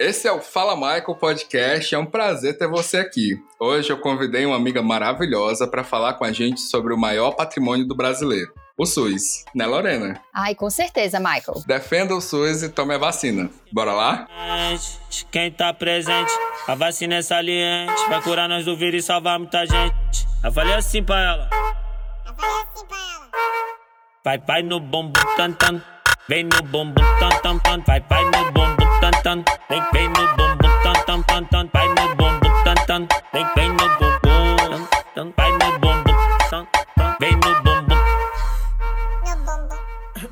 Esse é o Fala Michael Podcast. É um prazer ter você aqui. Hoje eu convidei uma amiga maravilhosa para falar com a gente sobre o maior patrimônio do brasileiro. O SUS, né, Lorena? Ai, com certeza, Michael. Defenda o SUS e tome a vacina. Bora lá? Quem tá presente, a vacina é saliente. Vai curar nós do vírus e salvar muita gente. Eu falei assim pra ela. Eu falei assim pra ela. Vai, vai no bumbum, tan, tan. Vem no bumbum, tan, tan, tan. Vai, vai no bumbum, tan, tan. Vem, vem no bumbum, tan, tan, tan, tan. Vai no bumbum, tan, tan. Vem, vem no bumbum, tan, tan. Vai no bumbum, tan, tan. Vem no bumbum.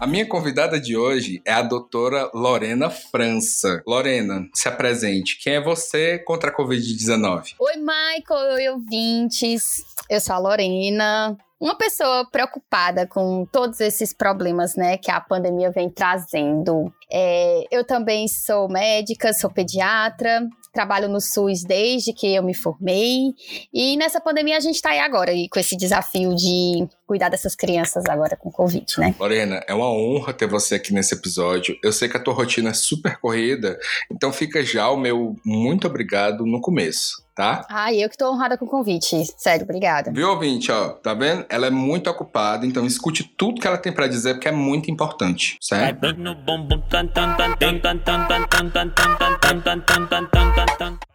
A minha convidada de hoje é a doutora Lorena França. Lorena, se apresente. Quem é você contra a Covid-19? Oi, Michael, oi, ouvintes. Eu sou a Lorena, uma pessoa preocupada com todos esses problemas, né, que a pandemia vem trazendo. É, eu também sou médica, sou pediatra, trabalho no SUS desde que eu me formei. E nessa pandemia a gente está aí agora e com esse desafio de cuidar dessas crianças agora com Covid, né? Lorena, é uma honra ter você aqui nesse episódio. Eu sei que a tua rotina é super corrida, então fica já o meu muito obrigado no começo tá? Ah, eu que tô honrada com o convite. Sério, obrigada. Viu, ouvinte, ó, tá vendo? Ela é muito ocupada, então escute tudo que ela tem para dizer, porque é muito importante, certo?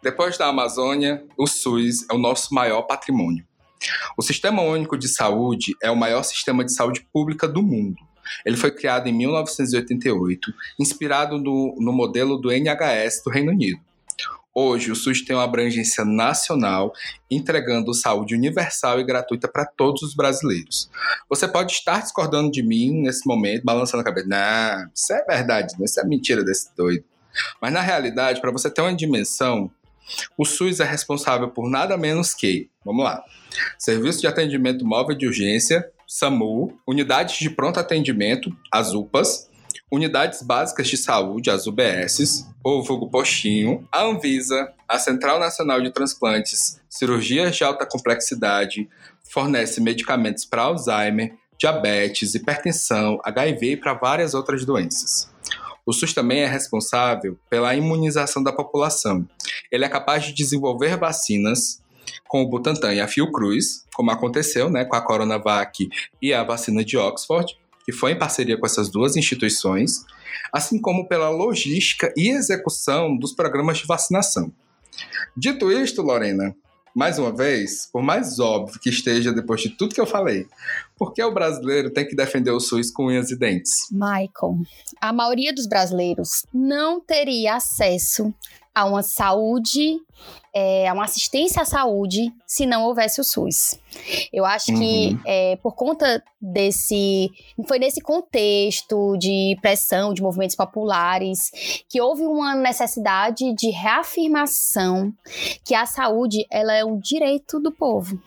Depois da Amazônia, o SUS é o nosso maior patrimônio. O Sistema Único de Saúde é o maior sistema de saúde pública do mundo. Ele foi criado em 1988, inspirado no, no modelo do NHS do Reino Unido. Hoje, o SUS tem uma abrangência nacional, entregando saúde universal e gratuita para todos os brasileiros. Você pode estar discordando de mim nesse momento, balançando a cabeça. Não, isso é verdade, não, isso é mentira desse doido. Mas na realidade, para você ter uma dimensão, o SUS é responsável por nada menos que, vamos lá, Serviço de Atendimento Móvel de Urgência, SAMU, Unidades de Pronto Atendimento, as UPAs, Unidades Básicas de Saúde, as UBSs, ou vulgo postinho, a Anvisa, a Central Nacional de Transplantes, cirurgias de alta complexidade, fornece medicamentos para Alzheimer, diabetes, hipertensão, HIV e para várias outras doenças. O SUS também é responsável pela imunização da população. Ele é capaz de desenvolver vacinas com o Butantan e a Fiocruz, como aconteceu né, com a Coronavac e a vacina de Oxford, que foi em parceria com essas duas instituições, assim como pela logística e execução dos programas de vacinação. Dito isto, Lorena, mais uma vez, por mais óbvio que esteja depois de tudo que eu falei, por que o brasileiro tem que defender o SUS com unhas e dentes? Michael, a maioria dos brasileiros não teria acesso a uma saúde, é, a uma assistência à saúde, se não houvesse o SUS. Eu acho uhum. que é, por conta desse. Foi nesse contexto de pressão de movimentos populares que houve uma necessidade de reafirmação que a saúde ela é um direito do povo.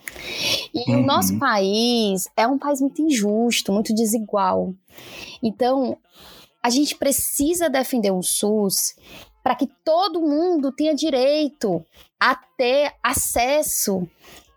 E uhum. o nosso país é um país muito injusto, muito desigual. Então, a gente precisa defender o SUS para que todo mundo tenha direito a ter acesso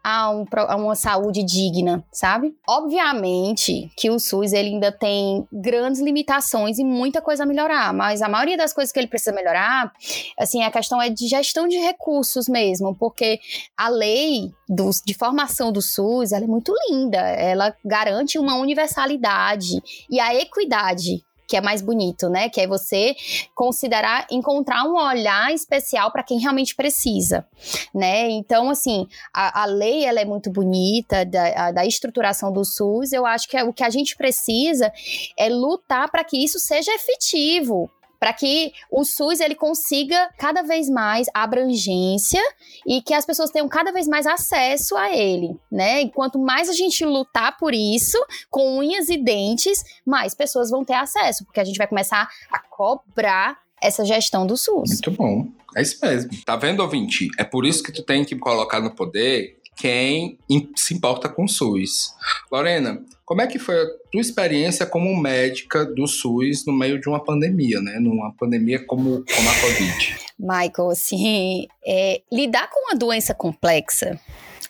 a, um, a, uma saúde digna, sabe? Obviamente que o SUS ele ainda tem grandes limitações e muita coisa a melhorar, mas a maioria das coisas que ele precisa melhorar, assim, a questão é de gestão de recursos mesmo, porque a lei do, de formação do SUS ela é muito linda, ela garante uma universalidade e a equidade que é mais bonito, né? Que é você considerar encontrar um olhar especial para quem realmente precisa, né? Então, assim, a, a lei ela é muito bonita da, a, da estruturação do SUS. Eu acho que é, o que a gente precisa é lutar para que isso seja efetivo, para que o SUS ele consiga cada vez mais abrangência e que as pessoas tenham cada vez mais acesso a ele, né? E quanto mais a gente lutar por isso, com unhas e dentes, mais pessoas vão ter acesso, porque a gente vai começar a cobrar essa gestão do SUS. Muito bom. É isso mesmo. Tá vendo, ouvinte? É por isso que tu tem que colocar no poder quem se importa com o SUS. Lorena, como é que foi a tua experiência como médica do SUS no meio de uma pandemia, né? Numa pandemia como, como a Covid? Michael, assim, é, lidar com uma doença complexa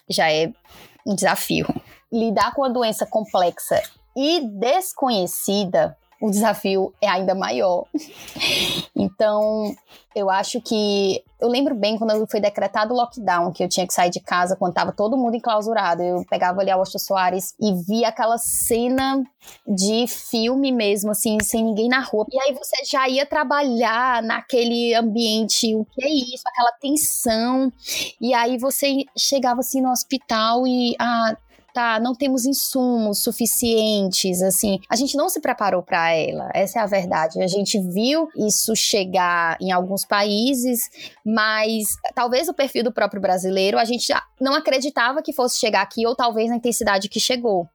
já é um desafio. Lidar com uma doença complexa e desconhecida o desafio é ainda maior. então, eu acho que. Eu lembro bem quando foi decretado o lockdown, que eu tinha que sair de casa quando estava todo mundo enclausurado. Eu pegava ali a Austin Soares e via aquela cena de filme mesmo, assim, sem ninguém na rua. E aí você já ia trabalhar naquele ambiente, o que é isso? Aquela tensão. E aí você chegava assim no hospital e. Ah, tá, não temos insumos suficientes, assim, a gente não se preparou para ela. Essa é a verdade. A gente viu isso chegar em alguns países, mas talvez o perfil do próprio brasileiro a gente não acreditava que fosse chegar aqui ou talvez na intensidade que chegou.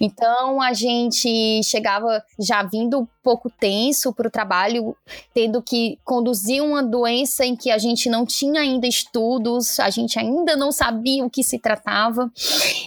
Então a gente chegava já vindo pouco tenso para o trabalho, tendo que conduzir uma doença em que a gente não tinha ainda estudos, a gente ainda não sabia o que se tratava.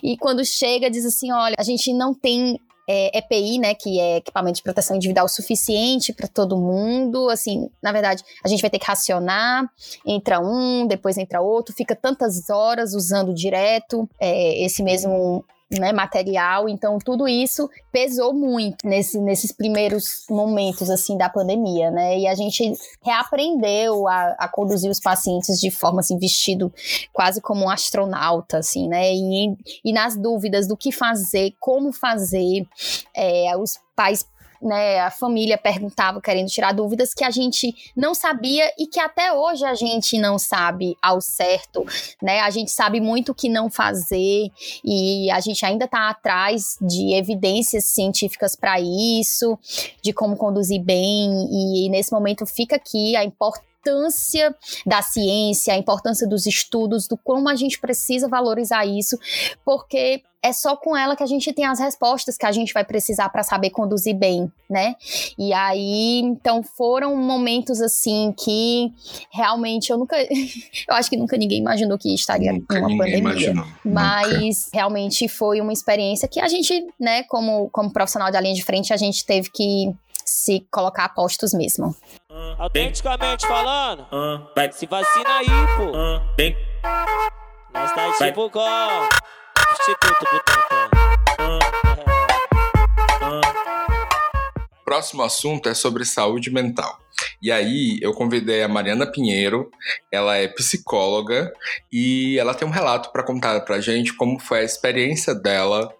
E quando chega, diz assim: olha, a gente não tem é, EPI, né, que é equipamento de proteção individual suficiente para todo mundo. Assim, na verdade, a gente vai ter que racionar, entra um, depois entra outro, fica tantas horas usando direto é, esse mesmo né, material. Então, tudo isso pesou muito nesse, nesses primeiros momentos, assim, da pandemia, né? E a gente reaprendeu a, a conduzir os pacientes de forma, assim, vestido quase como um astronauta, assim, né? E, e nas dúvidas do que fazer, como fazer, é, os pais né, a família perguntava querendo tirar dúvidas que a gente não sabia e que até hoje a gente não sabe ao certo, né? A gente sabe muito o que não fazer e a gente ainda está atrás de evidências científicas para isso, de como conduzir bem e nesse momento fica aqui a importância importância da ciência, a importância dos estudos, do como a gente precisa valorizar isso, porque é só com ela que a gente tem as respostas que a gente vai precisar para saber conduzir bem, né? E aí, então foram momentos assim que realmente eu nunca, eu acho que nunca ninguém imaginou que estaria nunca uma pandemia, imaginou. mas nunca. realmente foi uma experiência que a gente, né, como como profissional da linha de frente, a gente teve que se colocar a postos mesmo. Uh, autenticamente falando, uh, se vacina aí, pô. Uh, Nós tá tipo com Instituto Butantan. Próximo assunto é sobre saúde mental. E aí eu convidei a Mariana Pinheiro, ela é psicóloga e ela tem um relato para contar pra gente como foi a experiência dela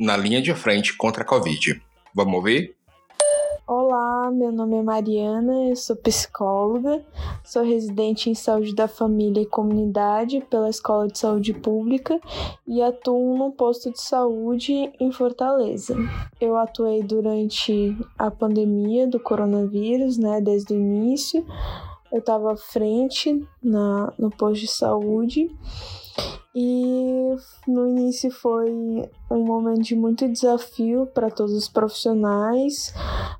na linha de frente contra a Covid. Vamos ouvir? Olá, meu nome é Mariana, eu sou psicóloga, sou residente em saúde da família e comunidade pela Escola de Saúde Pública e atuo no posto de saúde em Fortaleza. Eu atuei durante a pandemia do coronavírus, né, desde o início. Eu estava à frente na, no posto de saúde e no início foi um momento de muito desafio para todos os profissionais.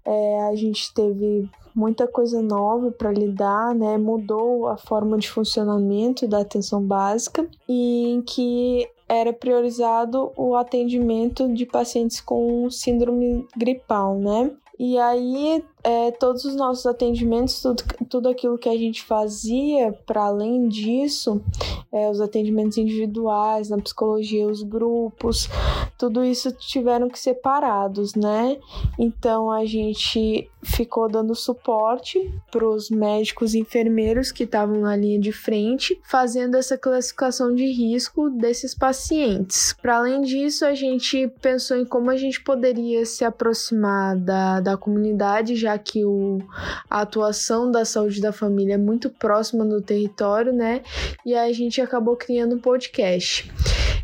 É, a gente teve muita coisa nova para lidar, né? Mudou a forma de funcionamento da atenção básica e em que era priorizado o atendimento de pacientes com síndrome gripal, né? E aí, é, todos os nossos atendimentos, tudo, tudo aquilo que a gente fazia, para além disso, é, os atendimentos individuais, na psicologia, os grupos, tudo isso tiveram que ser parados, né? Então, a gente ficou dando suporte para os médicos e enfermeiros que estavam na linha de frente, fazendo essa classificação de risco desses pacientes. Para além disso, a gente pensou em como a gente poderia se aproximar da da comunidade, já que o, a atuação da saúde da família é muito próxima no território, né? E a gente acabou criando um podcast.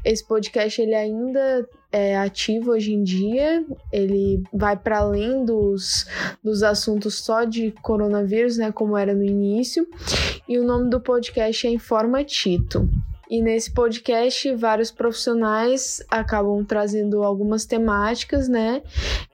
Esse podcast ele ainda é ativo hoje em dia, ele vai para além dos, dos assuntos só de coronavírus, né, como era no início, e o nome do podcast é Informa Tito. E nesse podcast, vários profissionais acabam trazendo algumas temáticas, né?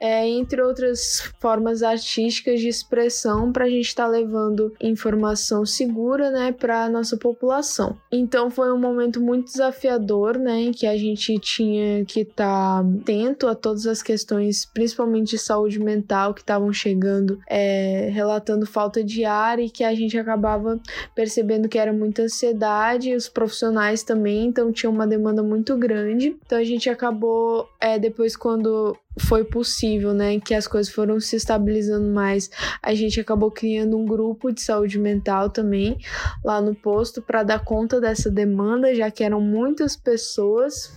É, entre outras formas artísticas de expressão, para a gente estar tá levando informação segura, né, para a nossa população. Então foi um momento muito desafiador, né, em que a gente tinha que estar tá atento a todas as questões, principalmente de saúde mental, que estavam chegando, é, relatando falta de ar e que a gente acabava percebendo que era muita ansiedade, os profissionais também, então tinha uma demanda muito grande. Então a gente acabou, é, depois, quando foi possível, né, que as coisas foram se estabilizando mais, a gente acabou criando um grupo de saúde mental também lá no posto para dar conta dessa demanda, já que eram muitas pessoas.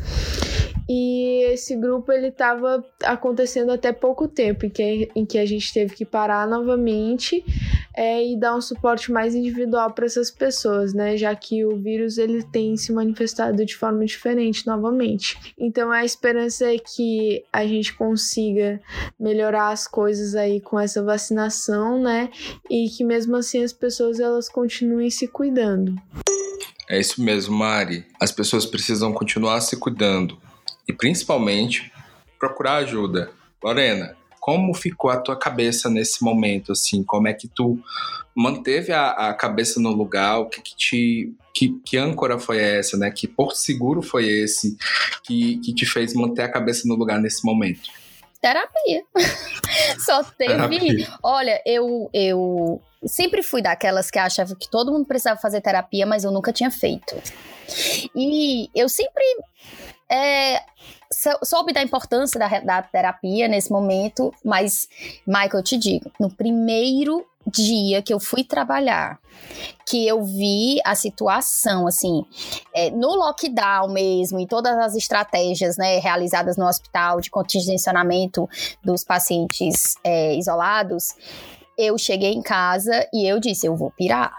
E esse grupo ele estava acontecendo até pouco tempo, em que, em que a gente teve que parar novamente é, e dar um suporte mais individual para essas pessoas, né? Já que o vírus ele tem se manifestado de forma diferente novamente. Então a esperança é que a gente consiga melhorar as coisas aí com essa vacinação, né? E que mesmo assim as pessoas elas continuem se cuidando. É isso mesmo, Mari. As pessoas precisam continuar se cuidando e principalmente procurar ajuda. Lorena, como ficou a tua cabeça nesse momento, assim? Como é que tu manteve a, a cabeça no lugar? O que, que te... Que, que âncora foi essa, né? Que porto seguro foi esse que, que te fez manter a cabeça no lugar nesse momento? Terapia. Só teve... Terapia. Olha, eu... eu sempre fui daquelas que achava que todo mundo precisava fazer terapia, mas eu nunca tinha feito. E eu sempre é, soube da importância da, da terapia nesse momento, mas, Michael, eu te digo, no primeiro dia que eu fui trabalhar, que eu vi a situação, assim, é, no lockdown mesmo, e todas as estratégias, né, realizadas no hospital de contingenciamento dos pacientes é, isolados, eu cheguei em casa e eu disse, eu vou pirar,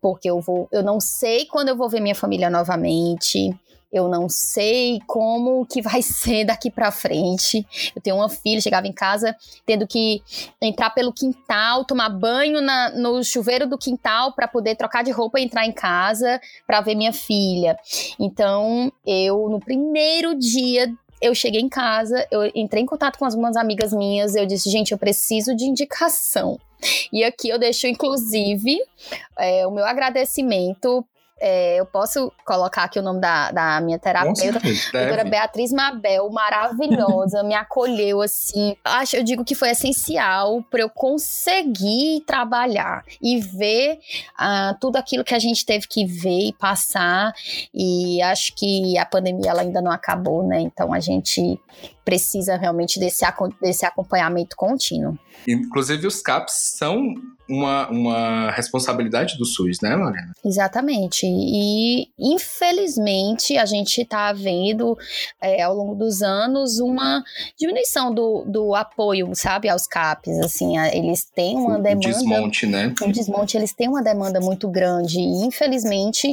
porque eu vou, eu não sei quando eu vou ver minha família novamente, eu não sei como que vai ser daqui para frente. Eu tenho uma filha, chegava em casa tendo que entrar pelo quintal, tomar banho na, no chuveiro do quintal para poder trocar de roupa e entrar em casa para ver minha filha. Então, eu no primeiro dia eu cheguei em casa, eu entrei em contato com algumas amigas minhas, eu disse, gente, eu preciso de indicação. E aqui eu deixo, inclusive, é, o meu agradecimento é, eu posso colocar aqui o nome da, da minha terapeuta, doutora Beatriz Mabel, maravilhosa, me acolheu assim. Acho, eu digo que foi essencial para eu conseguir trabalhar e ver uh, tudo aquilo que a gente teve que ver e passar. E acho que a pandemia ela ainda não acabou, né? Então a gente precisa realmente desse, desse acompanhamento contínuo. Inclusive, os CAPs são uma, uma responsabilidade do SUS, né, Lorena? Exatamente. E, infelizmente, a gente está vendo é, ao longo dos anos uma diminuição do, do apoio, sabe, aos CAPs. Assim, eles têm uma demanda. Um desmonte, né? Um desmonte, eles têm uma demanda muito grande e, infelizmente,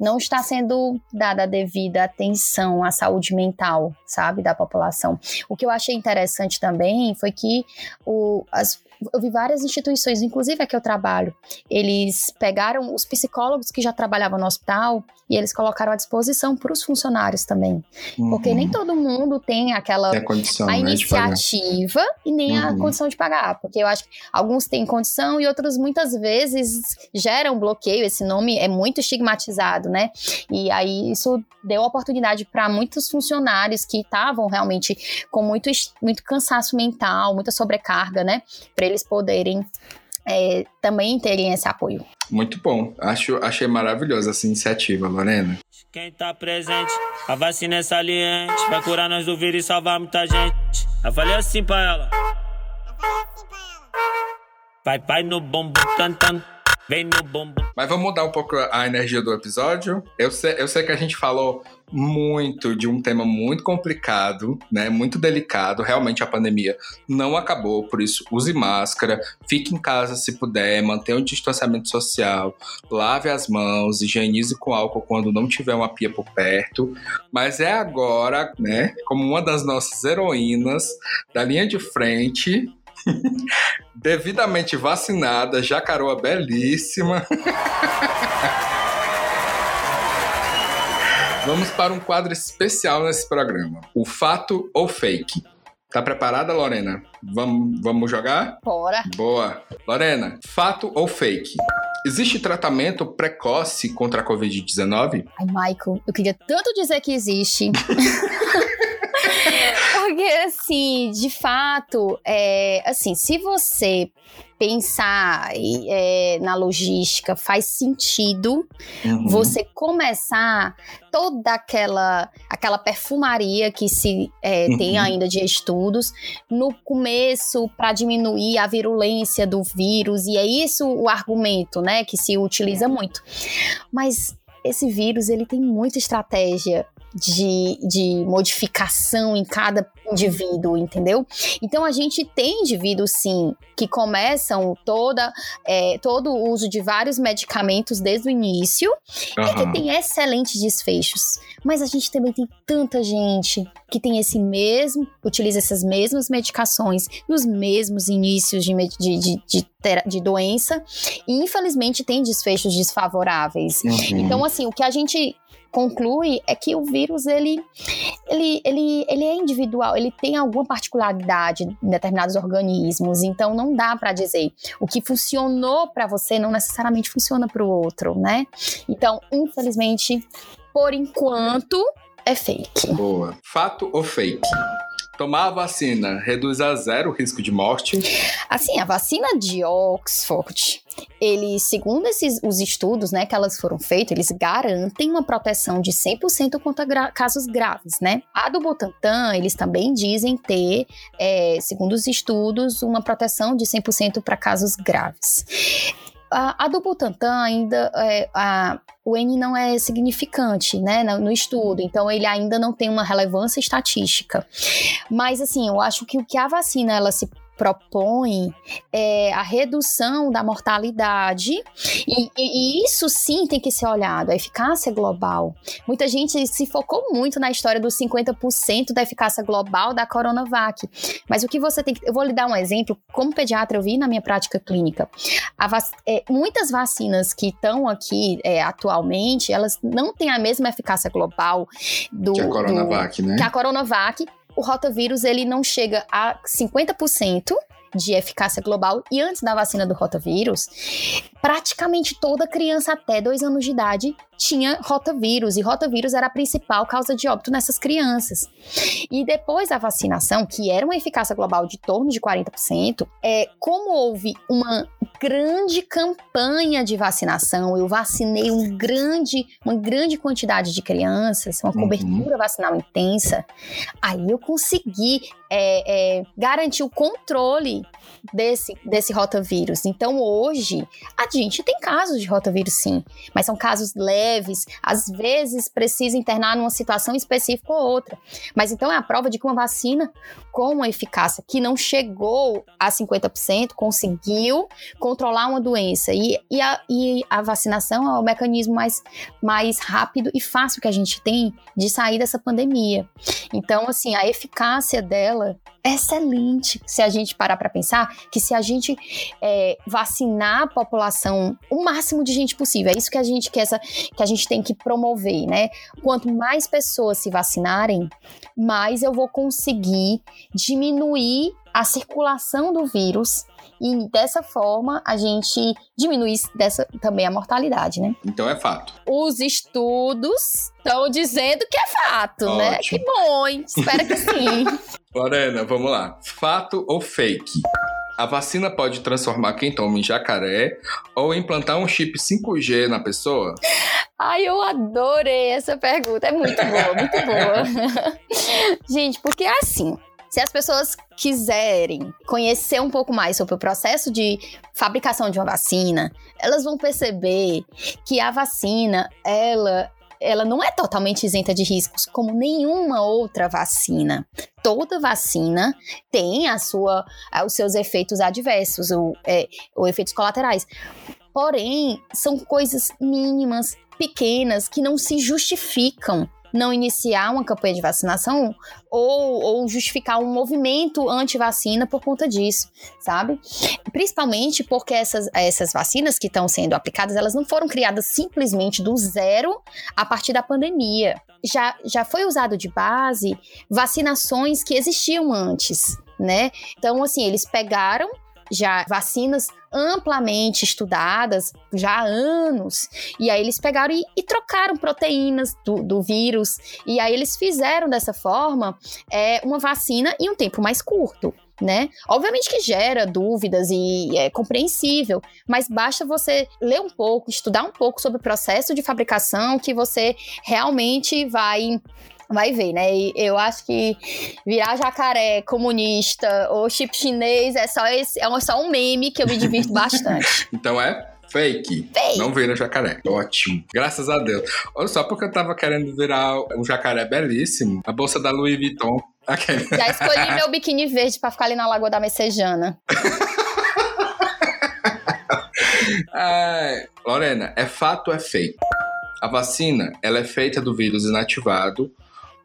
não está sendo dada a devida atenção à saúde mental, sabe, da população. O que eu achei interessante também foi que o, as, eu vi várias instituições, inclusive a que eu trabalho, eles pegaram os psicólogos que já trabalhavam no hospital e eles colocaram à disposição para os funcionários também. Uhum. Porque nem todo mundo tem aquela tem a, condição, a né, iniciativa e nem uhum. a condição de pagar. Porque eu acho que alguns têm condição e outros muitas vezes geram bloqueio. Esse nome é muito estigmatizado, né? E aí isso deu oportunidade para muitos funcionários que estavam realmente com muito, muito cansaço mental, muita sobrecarga, né? Para eles poderem é, também terem esse apoio. Muito bom. Acho, achei maravilhosa essa iniciativa, Lorena. Quem tá presente, a vacina é saliente, vai curar nós do vírus e salvar muita gente. Eu falei assim pra ela. Eu falei assim pra ela. Vai, pai no bumbum, tan, tan. Vem no bumbum. Mas vamos mudar um pouco a energia do episódio. Eu sei, eu sei que a gente falou muito de um tema muito complicado, né? Muito delicado. Realmente a pandemia não acabou, por isso use máscara, fique em casa se puder, mantenha o distanciamento social, lave as mãos, higienize com álcool quando não tiver uma pia por perto. Mas é agora, né? Como uma das nossas heroínas da linha de frente, devidamente vacinada, jacaroa belíssima. Vamos para um quadro especial nesse programa. O fato ou fake? Tá preparada, Lorena? Vamos, vamos jogar? Bora. Boa. Lorena, fato ou fake? Existe tratamento precoce contra a Covid-19? Ai, Michael, eu queria tanto dizer que existe. Porque, assim, de fato, é, assim, se você pensar é, na logística, faz sentido uhum. você começar toda aquela aquela perfumaria que se é, uhum. tem ainda de estudos no começo para diminuir a virulência do vírus e é isso o argumento, né, que se utiliza muito. Mas esse vírus ele tem muita estratégia de, de modificação em cada indivíduo, entendeu? Então a gente tem indivíduos sim que começam toda é, todo o uso de vários medicamentos desde o início uhum. e que tem excelentes desfechos. Mas a gente também tem tanta gente que tem esse mesmo, utiliza essas mesmas medicações nos mesmos inícios de, de, de, de de doença e infelizmente tem desfechos desfavoráveis. Uhum. Então, assim, o que a gente conclui é que o vírus ele, ele, ele, ele é individual, ele tem alguma particularidade em determinados organismos, então não dá para dizer o que funcionou para você não necessariamente funciona para o outro, né? Então, infelizmente, por enquanto, é fake. Boa. Fato ou fake? Tomar a vacina reduz a zero o risco de morte? Assim, a vacina de Oxford, ele, segundo esses, os estudos né, que elas foram feitos, eles garantem uma proteção de 100% contra gra casos graves, né? A do Butantan, eles também dizem ter, é, segundo os estudos, uma proteção de 100% para casos graves. A, a do Butantan ainda, é, a, o N não é significante, né, no, no, estudo, então ele ainda não tem uma relevância estatística. Mas, assim, eu acho que o que a vacina, ela se propõe é, a redução da mortalidade, e, e, isso sim tem que ser olhado, a eficácia global. Muita gente se focou muito na história dos 50% da eficácia global da Coronavac, mas o que você tem que. Eu vou lhe dar um exemplo, como pediatra, eu vi na minha prática clínica. Vac, é, muitas vacinas que estão aqui é, atualmente, elas não têm a mesma eficácia global do. Que a Coronavac, do, né? Que a Coronavac o rotavírus ele não chega a 50% de eficácia global. E antes da vacina do rotavírus, praticamente toda criança até dois anos de idade tinha rotavírus, e rotavírus era a principal causa de óbito nessas crianças. E depois da vacinação, que era uma eficácia global de torno de 40%, é, como houve uma grande campanha de vacinação, eu vacinei um grande, uma grande quantidade de crianças, uma uhum. cobertura uhum. vacinal intensa, aí eu consegui é, é, garantir o controle desse, desse rotavírus. Então, hoje, a gente tem casos de rotavírus, sim, mas são casos leves, às vezes precisa internar numa situação específica ou outra. Mas então é a prova de que uma vacina com uma eficácia que não chegou a 50%, conseguiu controlar uma doença. E, e, a, e a vacinação é o mecanismo mais, mais rápido e fácil que a gente tem de sair dessa pandemia. Então, assim, a eficácia dela é excelente se a gente parar para pensar que se a gente é, vacinar a população, o máximo de gente possível, é isso que a gente quer, essa, que a gente tem que promover, né? Quanto mais pessoas se vacinarem, mais eu vou conseguir diminuir a circulação do vírus e dessa forma a gente diminui dessa, também a mortalidade, né? Então é fato. Os estudos estão dizendo que é fato, Ótimo. né? Que bom, hein? Espero que sim. Lorena, vamos lá. Fato ou fake? A vacina pode transformar quem toma em jacaré ou implantar um chip 5G na pessoa? Ai, eu adorei essa pergunta. É muito boa, muito boa. Gente, porque é assim. Se as pessoas quiserem conhecer um pouco mais sobre o processo de fabricação de uma vacina, elas vão perceber que a vacina, ela ela não é totalmente isenta de riscos, como nenhuma outra vacina. Toda vacina tem a sua, os seus efeitos adversos, ou, é, ou efeitos colaterais. Porém, são coisas mínimas, pequenas, que não se justificam não iniciar uma campanha de vacinação ou, ou justificar um movimento anti-vacina por conta disso, sabe? Principalmente porque essas, essas vacinas que estão sendo aplicadas, elas não foram criadas simplesmente do zero a partir da pandemia. Já, já foi usado de base vacinações que existiam antes, né? Então, assim, eles pegaram já vacinas amplamente estudadas já há anos. E aí eles pegaram e, e trocaram proteínas do, do, vírus. E aí eles fizeram dessa forma é, uma vacina em um tempo mais curto. Né? Obviamente que gera dúvidas e é compreensível, mas basta você ler um pouco, estudar um pouco sobre o processo de fabricação que você realmente vai vai ver, né? E eu acho que virar jacaré comunista ou chip chinês é só, esse, é só um meme que eu me divirto bastante. então é Fake. Fake. Não vira jacaré. Ótimo. Graças a Deus. Olha só porque eu tava querendo virar um jacaré belíssimo. A bolsa da Louis Vuitton. Okay. Já escolhi meu biquíni verde pra ficar ali na Lagoa da Messejana. Lorena, é fato ou é fake? A vacina, ela é feita do vírus inativado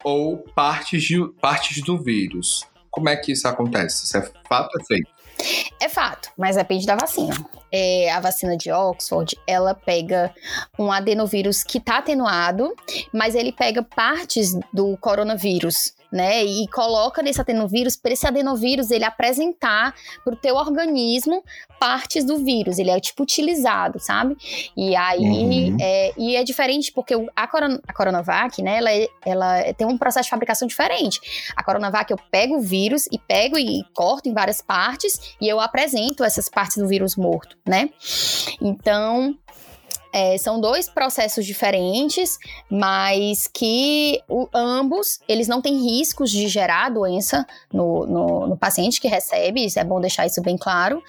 ou partes, de, partes do vírus. Como é que isso acontece? Isso é fato ou é fake? É fato, mas depende da vacina. É, a vacina de Oxford, ela pega um adenovírus que está atenuado, mas ele pega partes do coronavírus né? E coloca nesse adenovírus para esse adenovírus ele apresentar para o teu organismo partes do vírus. Ele é tipo utilizado, sabe? E aí uhum. é, e é diferente porque a, Coron a Coronavac, né? Ela, é, ela tem um processo de fabricação diferente. A Coronavac eu pego o vírus e pego e corto em várias partes e eu apresento essas partes do vírus morto, né? Então é, são dois processos diferentes, mas que o, ambos eles não têm riscos de gerar doença no, no, no, paciente que recebe, isso é bom deixar isso bem claro,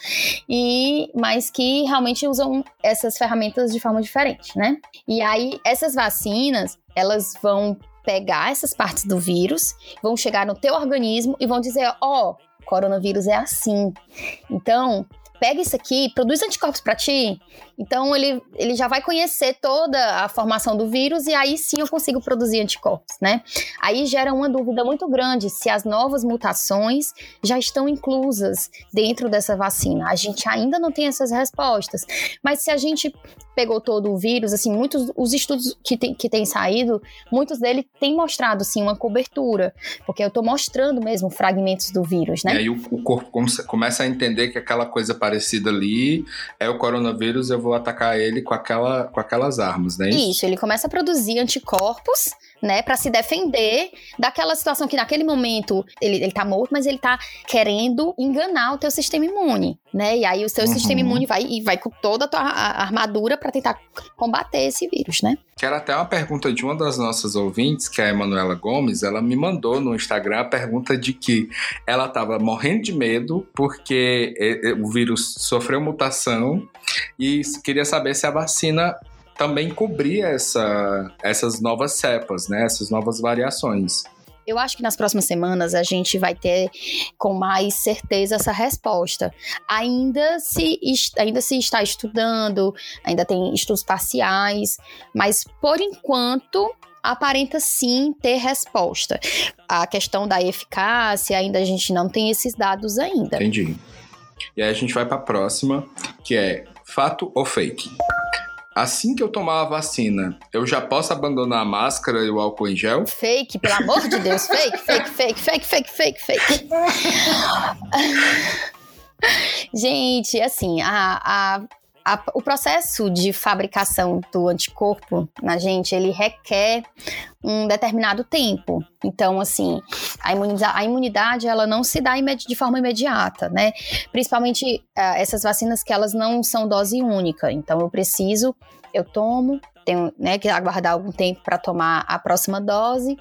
e mas que realmente usam essas ferramentas de forma diferente, né? E aí essas vacinas elas vão pegar essas partes do vírus, vão chegar no teu organismo e vão dizer, ó, oh, coronavírus é assim. Então, pega isso aqui, produz anticorpos para ti. Então ele, ele já vai conhecer toda a formação do vírus e aí sim eu consigo produzir anticorpos, né? Aí gera uma dúvida muito grande se as novas mutações já estão inclusas dentro dessa vacina. A gente ainda não tem essas respostas. Mas se a gente pegou todo o vírus, assim, muitos os estudos que tem, que têm saído, muitos deles têm mostrado, sim, uma cobertura, porque eu estou mostrando mesmo fragmentos do vírus, né? E aí o, o corpo começa a entender que aquela coisa parecida ali é o coronavírus, eu vou atacar ele com, aquela, com aquelas armas, né? Isso, ele começa a produzir anticorpos né, para se defender daquela situação que naquele momento ele, ele tá morto, mas ele tá querendo enganar o teu sistema imune, né? E aí o seu uhum. sistema imune vai e vai com toda a tua armadura para tentar combater esse vírus, né? Quero até uma pergunta de uma das nossas ouvintes, que é a Emanuela Gomes, ela me mandou no Instagram a pergunta de que ela estava morrendo de medo porque o vírus sofreu mutação e queria saber se a vacina também cobrir essa, essas novas cepas, né? Essas novas variações. Eu acho que nas próximas semanas a gente vai ter com mais certeza essa resposta. Ainda se, ainda se está estudando, ainda tem estudos parciais, mas por enquanto aparenta sim ter resposta. A questão da eficácia, ainda a gente não tem esses dados ainda. Entendi. E aí a gente vai para a próxima, que é fato ou fake? Assim que eu tomar a vacina, eu já posso abandonar a máscara e o álcool em gel? Fake, pelo amor de Deus, fake, fake, fake, fake, fake, fake, fake. Gente, assim, a, a a, o processo de fabricação do anticorpo na gente, ele requer um determinado tempo. Então, assim, a, imunidade, a imunidade ela não se dá de forma imediata, né? Principalmente uh, essas vacinas que elas não são dose única. Então, eu preciso, eu tomo, tenho né, que aguardar algum tempo para tomar a próxima dose.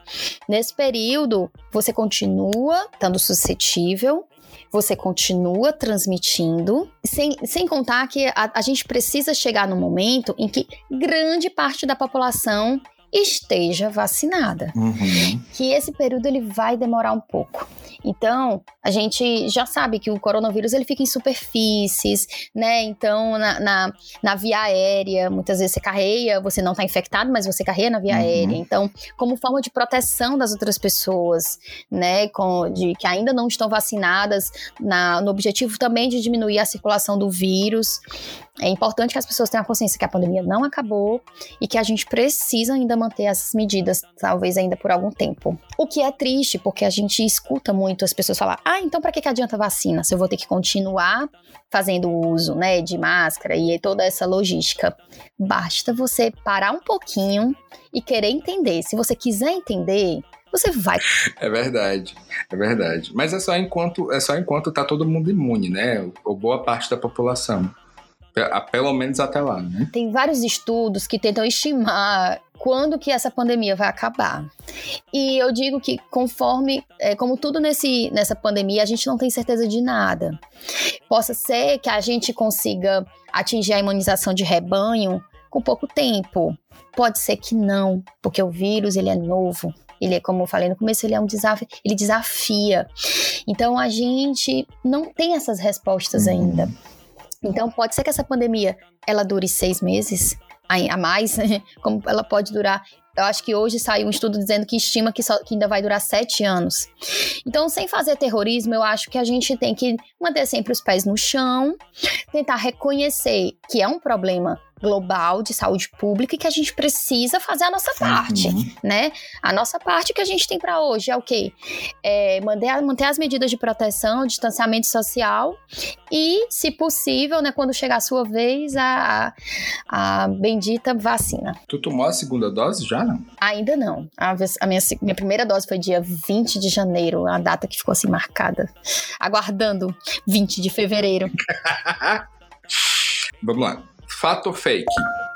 Nesse período, você continua estando suscetível você continua transmitindo, sem, sem contar que a, a gente precisa chegar no momento em que grande parte da população esteja vacinada. Uhum. Que esse período ele vai demorar um pouco. Então, a gente já sabe que o coronavírus ele fica em superfícies, né? Então, na, na, na via aérea, muitas vezes você carreia, você não está infectado, mas você carreia na via uhum. aérea. Então, como forma de proteção das outras pessoas, né? Com, de, que ainda não estão vacinadas, na, no objetivo também de diminuir a circulação do vírus. É importante que as pessoas tenham a consciência que a pandemia não acabou e que a gente precisa ainda manter essas medidas, talvez ainda por algum tempo. O que é triste, porque a gente escuta muito as pessoas falar: Ah, então para que, que adianta vacina se eu vou ter que continuar fazendo uso, né, de máscara e toda essa logística? Basta você parar um pouquinho e querer entender. Se você quiser entender, você vai. É verdade, é verdade. Mas é só enquanto é só enquanto tá todo mundo imune, né? Ou boa parte da população. Pelo menos até lá, né? Tem vários estudos que tentam estimar quando que essa pandemia vai acabar. E eu digo que conforme, é, como tudo nesse, nessa pandemia, a gente não tem certeza de nada. Possa ser que a gente consiga atingir a imunização de rebanho com pouco tempo. Pode ser que não, porque o vírus ele é novo. Ele é, como eu falei no começo, ele é um desafio, ele desafia. Então a gente não tem essas respostas uhum. ainda. Então pode ser que essa pandemia ela dure seis meses a mais, como ela pode durar. Eu acho que hoje saiu um estudo dizendo que estima que, só, que ainda vai durar sete anos. Então, sem fazer terrorismo, eu acho que a gente tem que manter sempre os pés no chão, tentar reconhecer que é um problema global de saúde pública e que a gente precisa fazer a nossa parte, uhum. né? A nossa parte que a gente tem para hoje é o quê? É manter, manter as medidas de proteção, distanciamento social e, se possível, né, quando chegar a sua vez, a, a bendita vacina. Tu tomou a segunda dose já, não? Ainda não. A, a minha, minha primeira dose foi dia 20 de janeiro, a data que ficou assim marcada. Aguardando 20 de fevereiro. Vamos lá fato ou fake?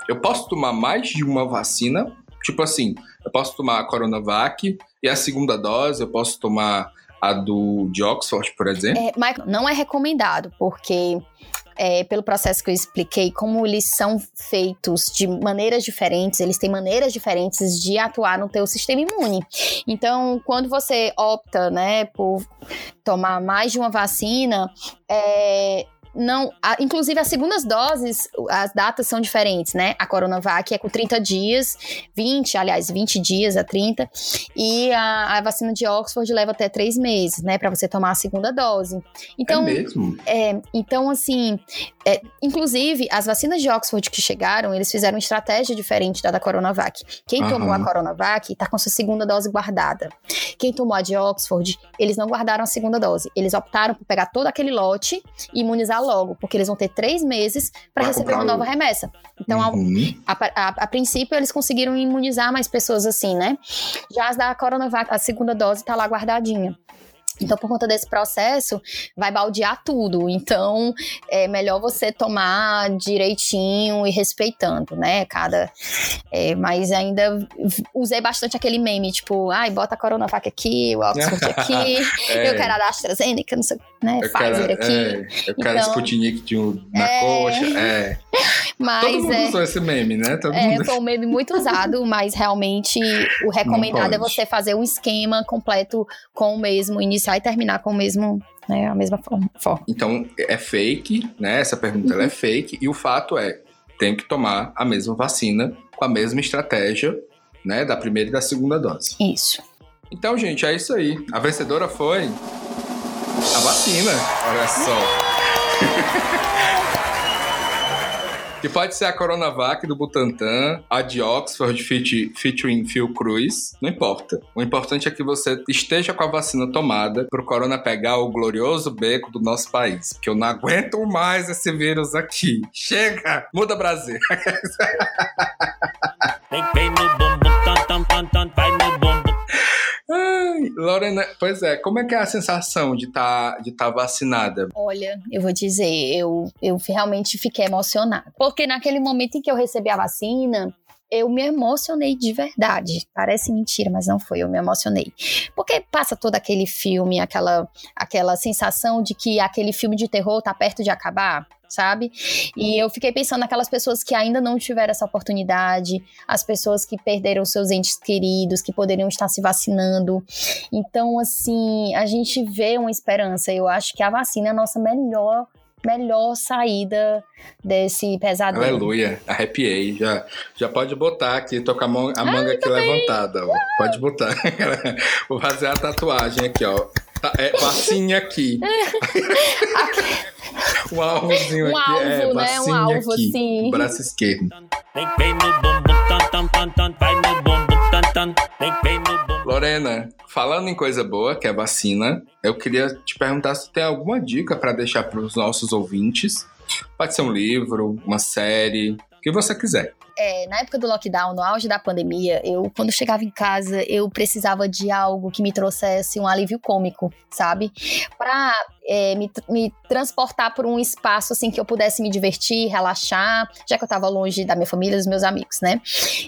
Eu posso tomar mais de uma vacina? Tipo assim, eu posso tomar a Coronavac e a segunda dose, eu posso tomar a do de Oxford, por exemplo? É, mas não é recomendado, porque é, pelo processo que eu expliquei, como eles são feitos de maneiras diferentes, eles têm maneiras diferentes de atuar no teu sistema imune. Então, quando você opta, né, por tomar mais de uma vacina, é, não. A, inclusive, as segundas doses, as datas são diferentes, né? A Coronavac é com 30 dias, 20, aliás, 20 dias a 30. E a, a vacina de Oxford leva até 3 meses, né? Para você tomar a segunda dose. Então, é mesmo? É, então, assim, é, inclusive, as vacinas de Oxford que chegaram, eles fizeram uma estratégia diferente da da Coronavac. Quem uhum. tomou a Coronavac está com sua segunda dose guardada. Quem tomou a de Oxford, eles não guardaram a segunda dose. Eles optaram por pegar todo aquele lote e imunizar logo, porque eles vão ter três meses para receber uma nova remessa. Então, uhum. a, a, a, princípio, eles conseguiram imunizar mais pessoas assim, né? Já as da Coronavac, a segunda dose está lá guardadinha. Então, por conta desse processo, vai baldear tudo. Então, é melhor você tomar direitinho e respeitando, né? Cada. É, mas ainda usei bastante aquele meme, tipo, ai, bota a Coronavac aqui, o Oxford aqui, é. eu quero a AstraZeneca, não sei, né? Eu Pfizer quero, aqui. É, eu quero então, Sputnik de um, na é. coxa. É. Mas, Todo mundo é, usou esse meme, né? Todo é, mundo... foi um meme muito usado, mas realmente o recomendado é você fazer um esquema completo com o mesmo, iniciar e terminar com o mesmo, né, a mesma forma. Então, é fake, né? Essa pergunta uhum. é fake, e o fato é, tem que tomar a mesma vacina com a mesma estratégia, né, da primeira e da segunda dose. Isso. Então, gente, é isso aí. A vencedora foi a vacina. Olha só. que pode ser a Coronavac do Butantan, a de Oxford featuring Phil Cruz, não importa. O importante é que você esteja com a vacina tomada pro corona pegar o glorioso beco do nosso país, porque eu não aguento mais esse vírus aqui. Chega! Muda Brasil! Vem, no bumbum, Lorena, pois é, como é que é a sensação de tá, de tá vacinada? Olha, eu vou dizer, eu, eu realmente fiquei emocionada. Porque naquele momento em que eu recebi a vacina, eu me emocionei de verdade. Parece mentira, mas não foi. Eu me emocionei. Porque passa todo aquele filme, aquela, aquela sensação de que aquele filme de terror tá perto de acabar sabe? E eu fiquei pensando naquelas pessoas que ainda não tiveram essa oportunidade, as pessoas que perderam seus entes queridos, que poderiam estar se vacinando. Então, assim, a gente vê uma esperança. Eu acho que a vacina é a nossa melhor melhor saída desse pesadelo. Aleluia, arrepiei. Já, já pode botar aqui, tô com a, mão, a manga aqui levantada. Ó. Pode botar. Vou fazer a tatuagem aqui, ó. Tá, é, vacina aqui. um alvozinho um aqui. Alvo, é, né? Um alvo, aqui, sim. braço esquerdo. Lorena, falando em coisa boa, que é vacina, eu queria te perguntar se tem alguma dica para deixar para os nossos ouvintes. Pode ser um livro, uma série, o que você quiser. É, na época do lockdown, no auge da pandemia, eu, quando chegava em casa, eu precisava de algo que me trouxesse um alívio cômico, sabe? Pra é, me, me, transportar por um espaço assim que eu pudesse me divertir, relaxar, já que eu tava longe da minha família, dos meus amigos, né?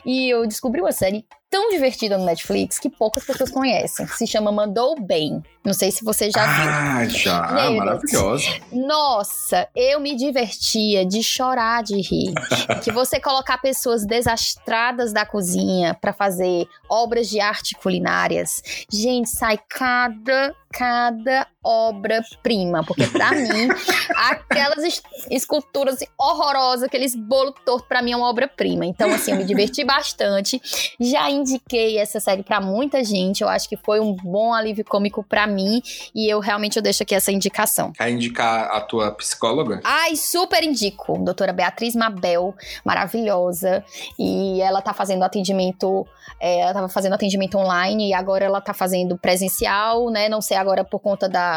E eu descobri uma série tão divertida no Netflix que poucas pessoas conhecem. Se chama Mandou Bem. Não sei se você já viu. Ah, já, Meu, maravilhosa. Nossa, eu me divertia de chorar de rir. que você colocar pessoas desastradas da cozinha para fazer obras de arte culinárias. Gente, sai cada cada obra-prima, porque para mim, aquelas esculturas horrorosas, aqueles bolo torto, para mim é uma obra-prima. Então, assim, eu me diverti bastante. Já indiquei essa série para muita gente, eu acho que foi um bom alívio cômico para mim, e eu realmente eu deixo aqui essa indicação. Quer indicar a tua psicóloga? Ai, super indico. Doutora Beatriz Mabel, maravilhosa, e ela tá fazendo atendimento, é, ela tava fazendo atendimento online, e agora ela tá fazendo presencial, né, não sei agora por conta da,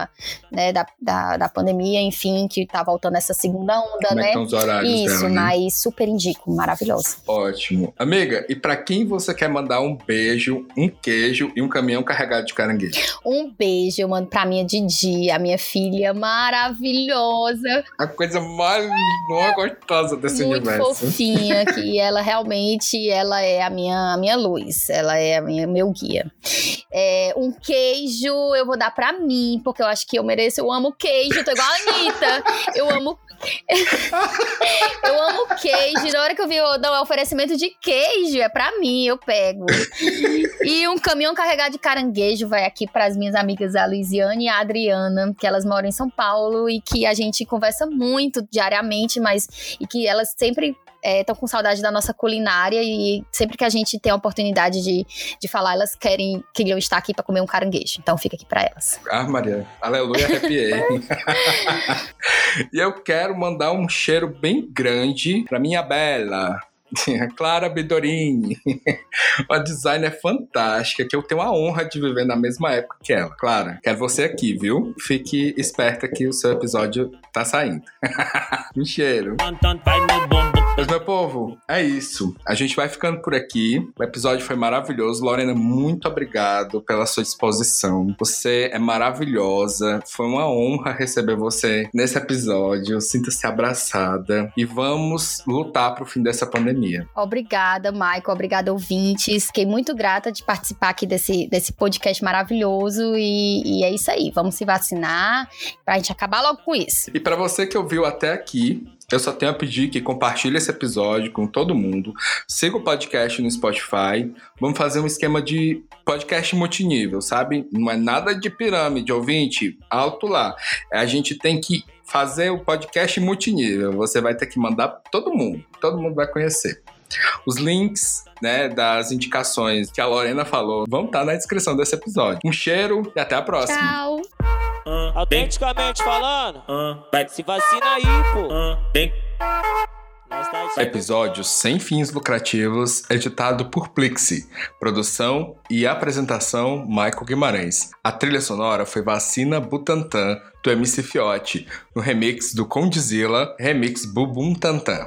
né, da, da, da, pandemia, enfim, que tá voltando essa segunda onda, Como né? É os horários Isso, dela, né? mas super indico, maravilhoso. Ótimo. Amiga, e para quem você quer mandar um beijo, um queijo e um caminhão carregado de caranguejo? Um beijo, eu mando pra minha Didi, a minha filha maravilhosa. A coisa mais gostosa desse Muito universo. Muito fofinha, que ela realmente, ela é a minha, a minha luz, ela é a minha, meu guia. É, um queijo eu vou dar pra mim, porque eu acho que eu mereço. Eu amo queijo, tô igual a Anitta. Eu amo. eu amo queijo. Na hora que eu vi o não, oferecimento de queijo, é pra mim, eu pego. E um caminhão carregado de caranguejo vai aqui pras minhas amigas a Luiziane e a Adriana, que elas moram em São Paulo e que a gente conversa muito diariamente, mas e que elas sempre estão é, com saudade da nossa culinária e sempre que a gente tem a oportunidade de, de falar, elas querem queriam estar aqui para comer um caranguejo. Então fica aqui para elas. Ah, Maria, aleluia, arrepiei. e eu quero mandar um cheiro bem grande para minha bela, Clara Bidorini, uma designer fantástica que eu tenho a honra de viver na mesma época que ela. Clara, quero você aqui, viu? Fique esperta que o seu episódio tá saindo. um cheiro. Mas, meu povo, é isso. A gente vai ficando por aqui. O episódio foi maravilhoso. Lorena, muito obrigado pela sua disposição. Você é maravilhosa. Foi uma honra receber você nesse episódio. Sinta-se abraçada. E vamos lutar pro fim dessa pandemia. Obrigada, Michael. Obrigada, ouvintes. Fiquei muito grata de participar aqui desse, desse podcast maravilhoso. E, e é isso aí. Vamos se vacinar pra gente acabar logo com isso. E para você que ouviu até aqui, eu só tenho a pedir que compartilhe esse episódio com todo mundo. Siga o podcast no Spotify. Vamos fazer um esquema de podcast multinível, sabe? Não é nada de pirâmide, ouvinte. Alto lá. A gente tem que fazer o podcast multinível. Você vai ter que mandar pra todo mundo. Todo mundo vai conhecer. Os links né, das indicações que a Lorena falou vão estar na descrição desse episódio. Um cheiro e até a próxima. Tchau. Uh, Autenticamente falando, uh, vai se vacina aí, pô. Uh, bem. Episódios sem fins lucrativos, editado por Plixi. Produção e apresentação Michael Guimarães. A trilha sonora foi Vacina Butantan, do MC Fiote, no remix do Condzilla, remix Bubum Tantan.